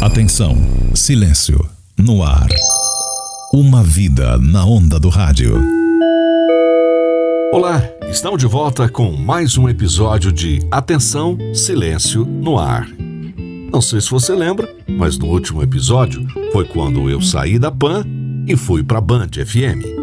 Atenção, silêncio, no ar. Uma vida na onda do rádio. Olá, estamos de volta com mais um episódio de Atenção, Silêncio no Ar. Não sei se você lembra, mas no último episódio foi quando eu saí da PAN e fui para Band FM.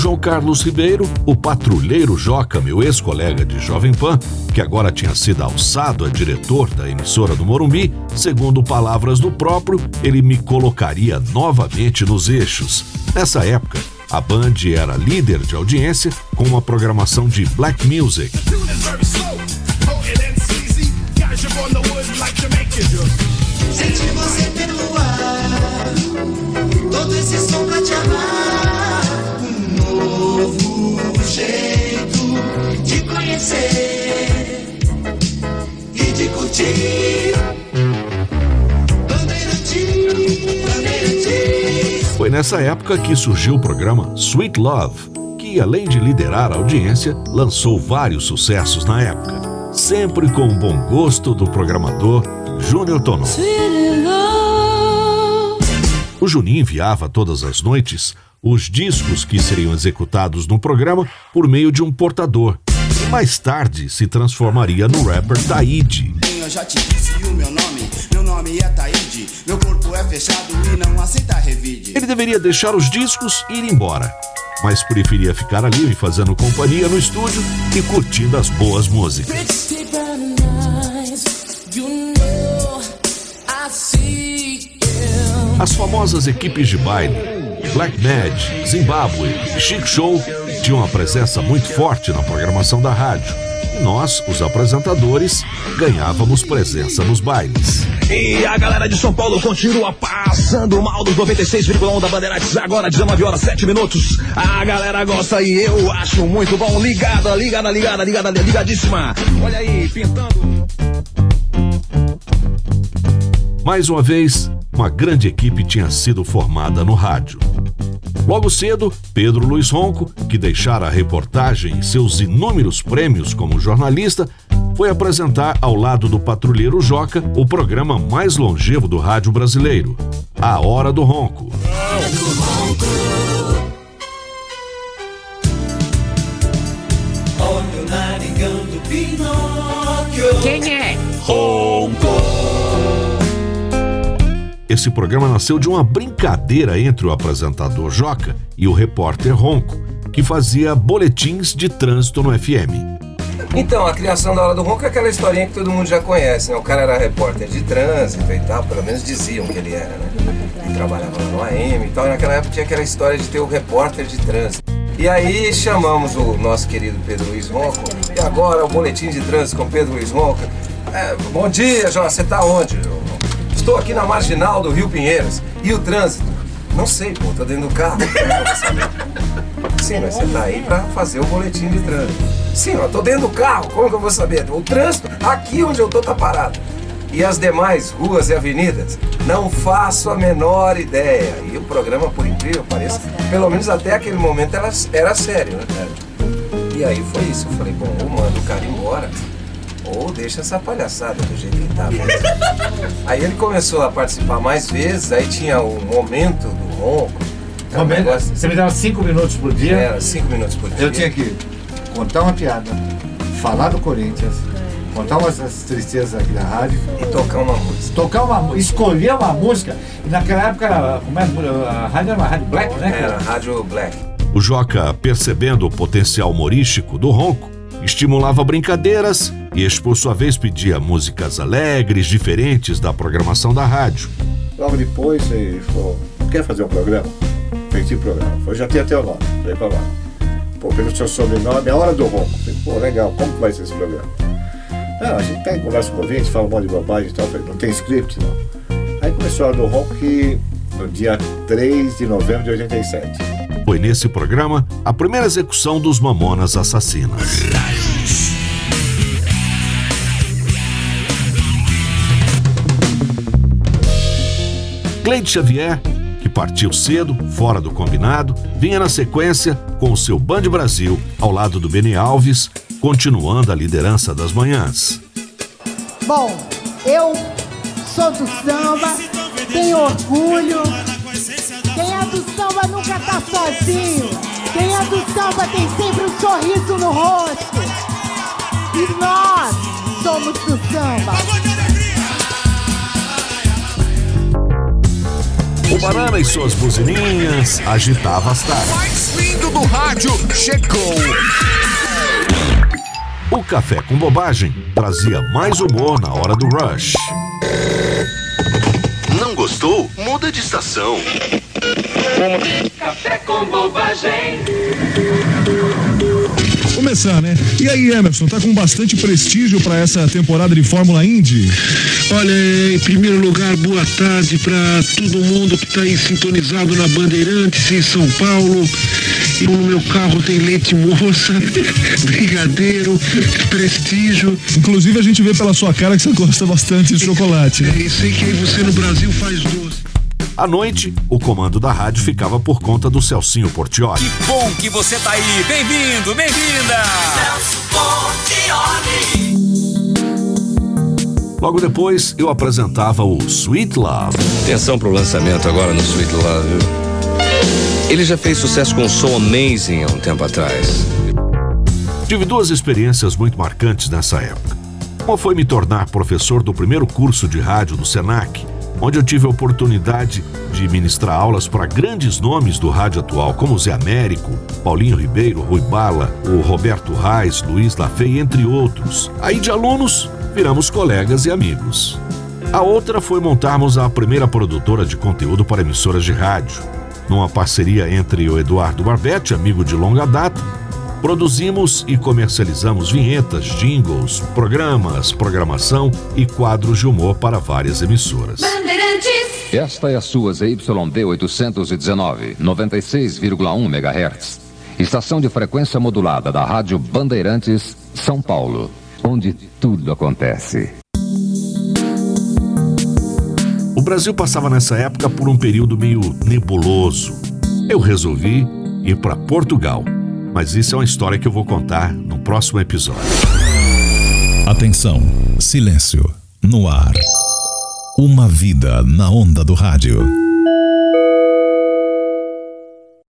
João Carlos Ribeiro, o patrulheiro Joca, meu ex-colega de Jovem Pan, que agora tinha sido alçado a diretor da emissora do Morumbi, segundo palavras do próprio, ele me colocaria novamente nos eixos. Nessa época, a Band era líder de audiência com uma programação de black music. Sente você pelo conhecer e de curtir. Foi nessa época que surgiu o programa Sweet Love, que além de liderar a audiência, lançou vários sucessos na época, sempre com o bom gosto do programador Júnior Tonon. O Juninho enviava todas as noites os discos que seriam executados no programa por meio de um portador. Mais tarde se transformaria no rapper Taíde. Eu já te disse o meu nome, meu nome é Taíde, meu corpo é fechado e não aceita revide. Ele deveria deixar os discos e ir embora, mas preferia ficar ali fazendo companhia no estúdio e curtindo as boas músicas. As famosas equipes de baile, Black Mad, Zimbabwe Chic Show tinham uma presença muito forte na programação da rádio. E nós, os apresentadores, ganhávamos presença nos bailes. E a galera de São Paulo continua passando mal dos 96,1 da Bandeirantes, agora 19 horas 7 minutos. A galera gosta e eu acho muito bom. Ligada, ligada, ligada, ligada, ligadíssima. Olha aí, pintando. Mais uma vez, uma grande equipe tinha sido formada no rádio. Logo cedo, Pedro Luiz Ronco, que deixara a reportagem e seus inúmeros prêmios como jornalista, foi apresentar ao lado do patrulheiro Joca o programa mais longevo do rádio brasileiro, A Hora do Ronco. Quem é? Ronco! Esse programa nasceu de uma brincadeira entre o apresentador Joca e o repórter Ronco, que fazia boletins de trânsito no FM. Então, a criação da Hora do Ronco é aquela historinha que todo mundo já conhece, né? O cara era repórter de trânsito e tal, pelo menos diziam que ele era, né? Ele trabalhava no AM e tal, e naquela época tinha aquela história de ter o repórter de trânsito. E aí chamamos o nosso querido Pedro Luiz Ronco, e agora o boletim de trânsito com Pedro Luiz Ronco. É, bom dia, João, você tá onde? Estou aqui na marginal do Rio Pinheiros. E o trânsito? Não sei, pô, tô dentro do carro. Sim, mas você tá aí pra fazer o boletim de trânsito. Sim, eu tô dentro do carro, como que eu vou saber? O trânsito, aqui onde eu tô, tá parado. E as demais ruas e avenidas? Não faço a menor ideia. E o programa, por incrível que pareça, pelo menos até aquele momento era, era sério, né? E aí foi isso. Eu falei, bom, ou manda o cara embora, ou deixa essa palhaçada do jeito que tá mesmo. aí ele começou a participar mais vezes, aí tinha o momento do ronco. Um negócio... Você me dava cinco minutos por dia? Era, cinco minutos por dia. Eu tinha que contar uma piada, falar do Corinthians, contar umas tristezas aqui na rádio. E tocar uma música. Tocar uma escolher uma música. E naquela época, como é, a rádio era uma rádio black, né? Era, rádio black. O Joca, percebendo o potencial humorístico do ronco, estimulava brincadeiras e, por sua vez, pedia músicas alegres, diferentes da programação da rádio. Logo depois ele falou, quer fazer um programa? O programa. Foi, já tinha teu nome, falei pra lá. Pô, pelo seu sobrenome, é hora do ronco. Falei, pô, legal, como que vai ser esse programa? Não, a gente pega, conversa com o ouvinte, fala um monte de bobagem e tal, falei, não tem script, não. Aí começou a hora do ronco no dia 3 de novembro de 87. Foi nesse programa a primeira execução dos Mamonas Assassinas. Cleide Xavier, que partiu cedo, fora do combinado, vinha na sequência com o seu Band Brasil ao lado do Beni Alves, continuando a liderança das manhãs. Bom, eu sou do samba, tenho orgulho. Quem é do samba nunca tá sozinho. Quem é do samba tem sempre um sorriso no rosto. E nós somos do samba. O Banana e suas buzininhas agitava as tardes. Mais lindo do rádio chegou. O Café com Bobagem trazia mais humor na hora do rush. Não gostou? Muda de estação. Café com bobagem. Começar, né? E aí, Emerson, tá com bastante prestígio para essa temporada de Fórmula Indy? Olha, em primeiro lugar, boa tarde para todo mundo que está aí sintonizado na Bandeirantes em São Paulo. E no meu carro tem leite moça, brigadeiro, prestígio. Inclusive a gente vê pela sua cara que você gosta bastante de chocolate. Né? É, e sei que aí você no Brasil faz doce. À noite, o comando da rádio ficava por conta do Celcinho Portioli. Que bom que você tá aí. Bem-vindo, bem-vinda. Celso Portioli. Logo depois, eu apresentava o Sweet Love. Atenção pro lançamento agora no Sweet Love. Ele já fez sucesso com o som Amazing há um tempo atrás. Tive duas experiências muito marcantes nessa época. Uma foi me tornar professor do primeiro curso de rádio do SENAC, onde eu tive a oportunidade de ministrar aulas para grandes nomes do rádio atual, como Zé Américo, Paulinho Ribeiro, Rui Bala, o Roberto Reis, Luiz Lafay, entre outros. Aí de alunos, viramos colegas e amigos. A outra foi montarmos a primeira produtora de conteúdo para emissoras de rádio. Numa parceria entre o Eduardo Barbetti, amigo de longa data, Produzimos e comercializamos vinhetas, jingles, programas, programação e quadros de humor para várias emissoras. Bandeirantes. Esta é a sua ZYD 819, 96,1 MHz. Estação de frequência modulada da Rádio Bandeirantes, São Paulo, onde tudo acontece. O Brasil passava nessa época por um período meio nebuloso. Eu resolvi ir para Portugal mas isso é uma história que eu vou contar no próximo episódio. Atenção, silêncio, no ar. Uma vida na onda do rádio.